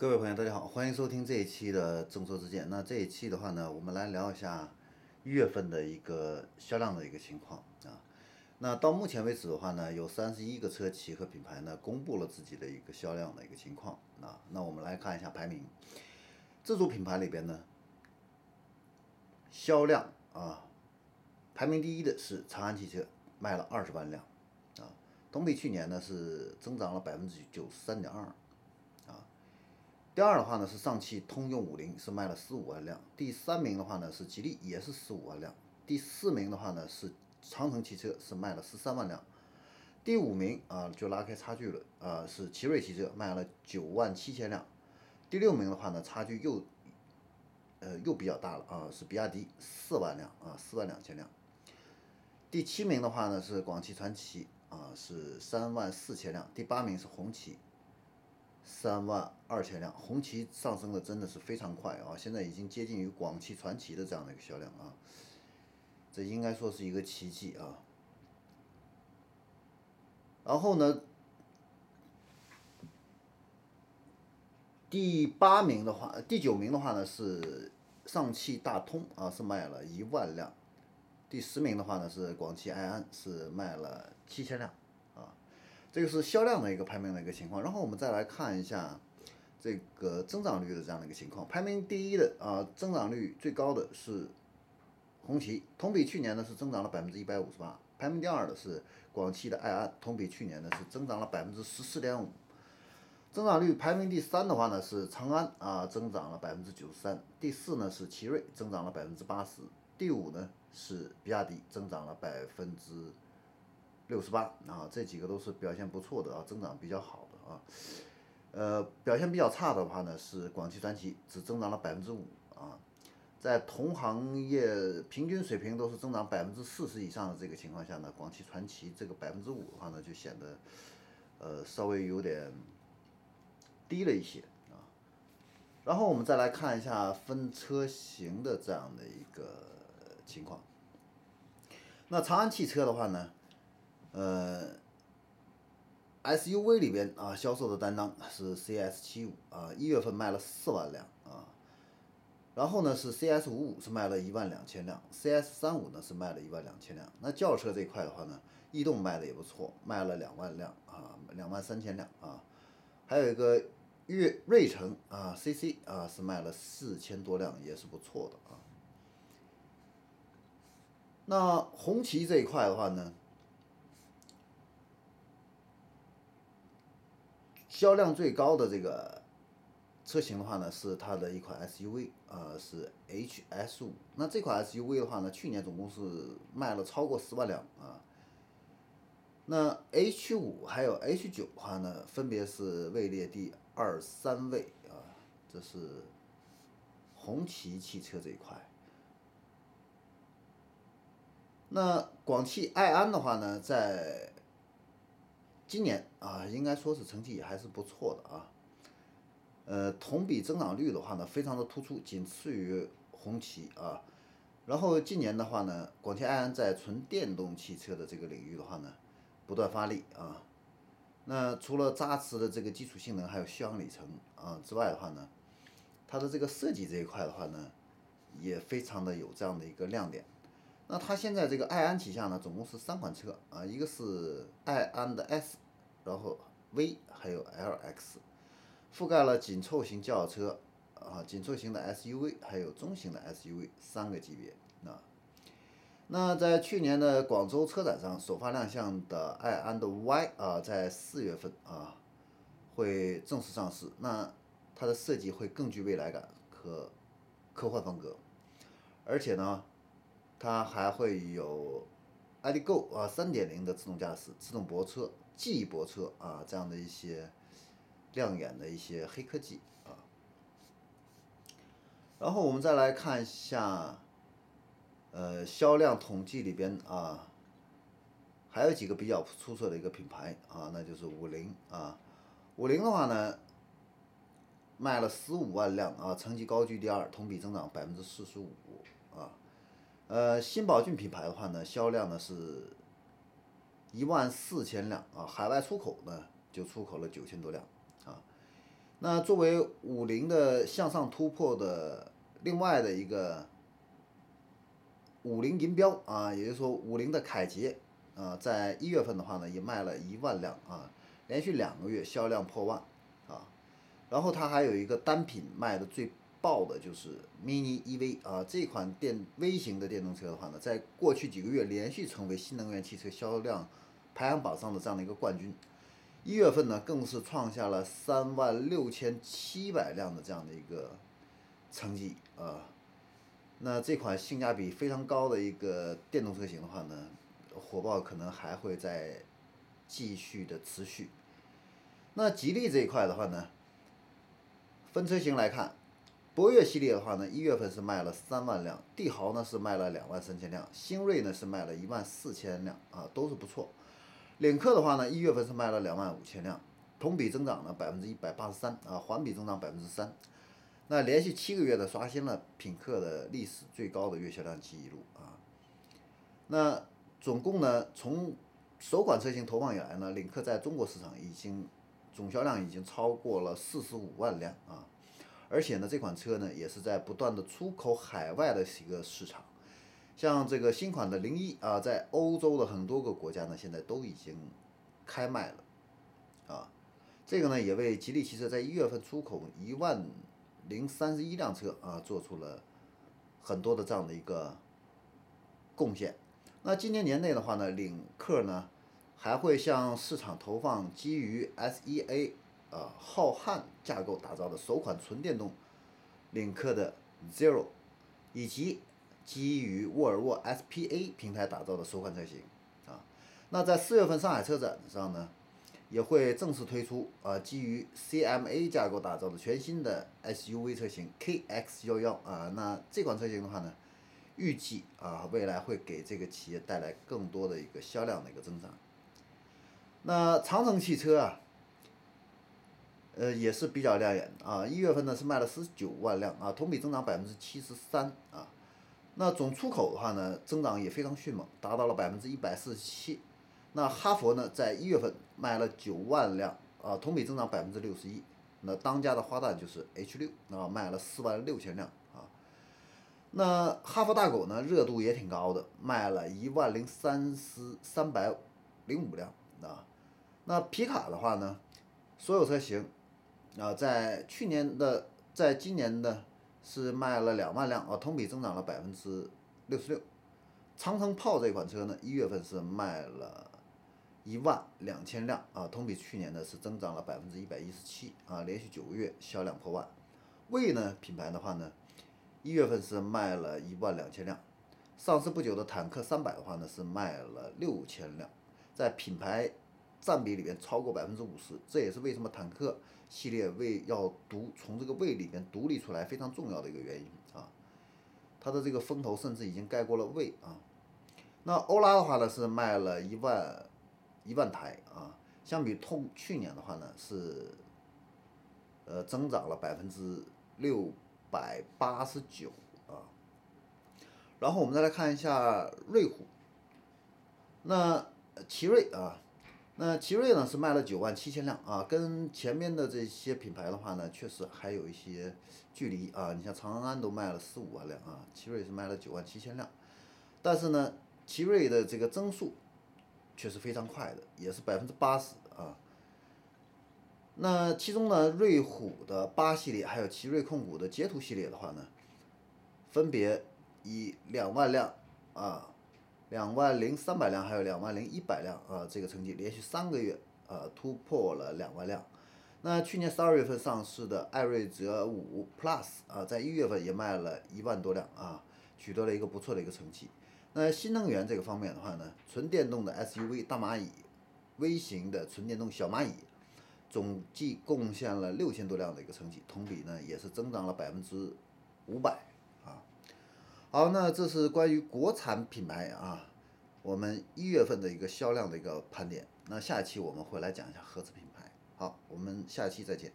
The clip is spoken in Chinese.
各位朋友，大家好，欢迎收听这一期的众说之见。那这一期的话呢，我们来聊一下一月份的一个销量的一个情况啊。那到目前为止的话呢，有三十一个车企和品牌呢公布了自己的一个销量的一个情况啊。那我们来看一下排名，自主品牌里边呢，销量啊，排名第一的是长安汽车，卖了二十万辆啊，同比去年呢是增长了百分之九十三点二。第二的话呢是上汽通用五菱是卖了十五万辆，第三名的话呢是吉利也是十五万辆，第四名的话呢是长城汽车是卖了十三万辆，第五名啊就拉开差距了啊是奇瑞汽车卖了九万七千辆，第六名的话呢差距又呃又比较大了啊是比亚迪四万辆啊四万两千辆，第七名的话呢是广汽传祺啊是三万四千辆，第八名是红旗。三万二千辆，红旗上升的真的是非常快啊！现在已经接近于广汽传祺的这样的一个销量啊，这应该说是一个奇迹啊。然后呢，第八名的话，第九名的话呢是上汽大通啊，是卖了一万辆，第十名的话呢是广汽埃安，是卖了七千辆。这个是销量的一个排名的一个情况，然后我们再来看一下这个增长率的这样的一个情况。排名第一的啊，增长率最高的是红旗，同比去年呢是增长了百分之一百五十八。排名第二的是广汽的埃安，同比去年呢是增长了百分之十四点五。增长率排名第三的话呢是长安啊，增长了百分之九十三。第四呢是奇瑞，增长了百分之八十。第五呢是比亚迪，增长了百分之。六十八啊，这几个都是表现不错的啊，增长比较好的啊。呃，表现比较差的话呢，是广汽传祺，只增长了百分之五啊。在同行业平均水平都是增长百分之四十以上的这个情况下呢，广汽传祺这个百分之五的话呢，就显得呃稍微有点低了一些啊。然后我们再来看一下分车型的这样的一个情况。那长安汽车的话呢？呃，SUV 里边啊，销售的担当是 CS 七五啊，一月份卖了四万辆啊，然后呢是 CS 五五是卖了一万两千辆，CS 三五呢是卖了一万两千辆。那轿车这一块的话呢，逸动卖的也不错，卖了两万辆啊，两万三千辆啊，还有一个悦瑞城啊，CC 啊是卖了四千多辆，也是不错的啊。那红旗这一块的话呢？销量最高的这个车型的话呢，是它的一款 SUV，呃，是 HS 五。那这款 SUV 的话呢，去年总共是卖了超过十万辆啊。那 H 五还有 H 九的话呢，分别是位列第二、三位啊。这是红旗汽车这一块。那广汽埃安的话呢，在今年啊，应该说是成绩也还是不错的啊。呃，同比增长率的话呢，非常的突出，仅次于红旗啊。然后今年的话呢，广汽埃安在纯电动汽车的这个领域的话呢，不断发力啊。那除了扎实的这个基础性能，还有续航里程啊之外的话呢，它的这个设计这一块的话呢，也非常的有这样的一个亮点。那它现在这个爱安旗下呢，总共是三款车啊，一个是爱安的 S，然后 V 还有 LX，覆盖了紧凑型轿车啊、紧凑型的 SUV 还有中型的 SUV 三个级别啊。那在去年的广州车展上首发亮相的爱安的 Y 啊，在四月份啊会正式上市。那它的设计会更具未来感和科幻风格，而且呢。它还会有，iDgo 啊，三点零的自动驾驶、自动泊车、记忆泊车啊，这样的一些亮眼的一些黑科技啊。然后我们再来看一下，呃，销量统计里边啊，还有几个比较出色的一个品牌啊，那就是五菱啊。五菱的话呢，卖了十五万辆啊，成绩高居第二，同比增长百分之四十五啊。呃，新宝骏品牌的话呢，销量呢是一万四千辆啊，海外出口呢就出口了九千多辆啊。那作为五菱的向上突破的另外的一个五菱银标啊，也就是说五菱的凯捷啊，在一月份的话呢，也卖了一万辆啊，连续两个月销量破万啊。然后它还有一个单品卖的最爆的就是 Mini EV 啊，这款电微型的电动车的话呢，在过去几个月连续成为新能源汽车销量排行榜上的这样的一个冠军。一月份呢，更是创下了三万六千七百辆的这样的一个成绩啊。那这款性价比非常高的一个电动车型的话呢，火爆可能还会再继续的持续。那吉利这一块的话呢，分车型来看，博越系列的话呢，一月份是卖了三万辆，帝豪呢是卖了两万三千辆，星瑞呢是卖了一万四千辆啊，都是不错。领克的话呢，一月份是卖了两万五千辆，同比增长了百分之一百八十三啊，环比增长百分之三，那连续七个月的刷新了品克的历史最高的月销量记录啊。那总共呢，从首款车型投放以来呢，领克在中国市场已经总销量已经超过了四十五万辆啊，而且呢，这款车呢也是在不断的出口海外的一个市场。像这个新款的零一啊，在欧洲的很多个国家呢，现在都已经开卖了，啊，这个呢也为吉利汽车在一月份出口一万零三十一辆车啊，做出了很多的这样的一个贡献。那今年年内的话呢，领克呢还会向市场投放基于 SEA 啊浩瀚架构打造的首款纯电动领克的 Zero，以及。基于沃尔沃 SPA 平台打造的首款车型，啊，那在四月份上海车展上呢，也会正式推出啊基于 CMA 架构打造的全新的 SUV 车型 KX11 啊，那这款车型的话呢，预计啊未来会给这个企业带来更多的一个销量的一个增长。那长城汽车啊，呃也是比较亮眼啊，一月份呢是卖了十九万辆啊，同比增长百分之七十三啊。那总出口的话呢，增长也非常迅猛，达到了百分之一百四十七。那哈佛呢，在一月份卖了九万辆，啊，同比增长百分之六十一。那当家的花旦就是 H 六，啊，卖了四万六千辆，啊。那哈佛大狗呢，热度也挺高的，卖了一万零三十三百零五辆，啊。那皮卡的话呢，所有车型，啊，在去年的，在今年的。是卖了两万辆啊，同比增长了百分之六十六。长城炮这款车呢，一月份是卖了一万两千辆啊，同比去年呢是增长了百分之一百一十七啊，连续九个月销量破万。魏呢品牌的话呢，一月份是卖了一万两千辆。上市不久的坦克三百的话呢，是卖了六千辆，在品牌占比里面超过百分之五十，这也是为什么坦克。系列为要独从这个魏里面独立出来非常重要的一个原因啊，它的这个风头甚至已经盖过了魏啊。那欧拉的话呢是卖了一万一万台啊，相比同去年的话呢是呃增长了百分之六百八十九啊。然后我们再来看一下瑞虎，那奇瑞啊。那奇瑞呢是卖了九万七千辆啊，跟前面的这些品牌的话呢，确实还有一些距离啊。你像长安都卖了十五万辆啊，奇瑞是卖了九万七千辆，但是呢，奇瑞的这个增速却是非常快的，也是百分之八十啊。那其中呢，瑞虎的八系列还有奇瑞控股的捷途系列的话呢，分别以两万辆啊。两万零三百辆，还有两万零一百辆啊，这个成绩连续三个月呃突破了两万辆。那去年十二月份上市的艾瑞泽五 Plus 啊，在一月份也卖了一万多辆啊，取得了一个不错的一个成绩。那新能源这个方面的话呢，纯电动的 SUV 大蚂蚁、微型的纯电动小蚂蚁，总计贡献了六千多辆的一个成绩，同比呢也是增长了百分之五百。好，那这是关于国产品牌啊，我们一月份的一个销量的一个盘点。那下期我们会来讲一下合资品牌。好，我们下期再见。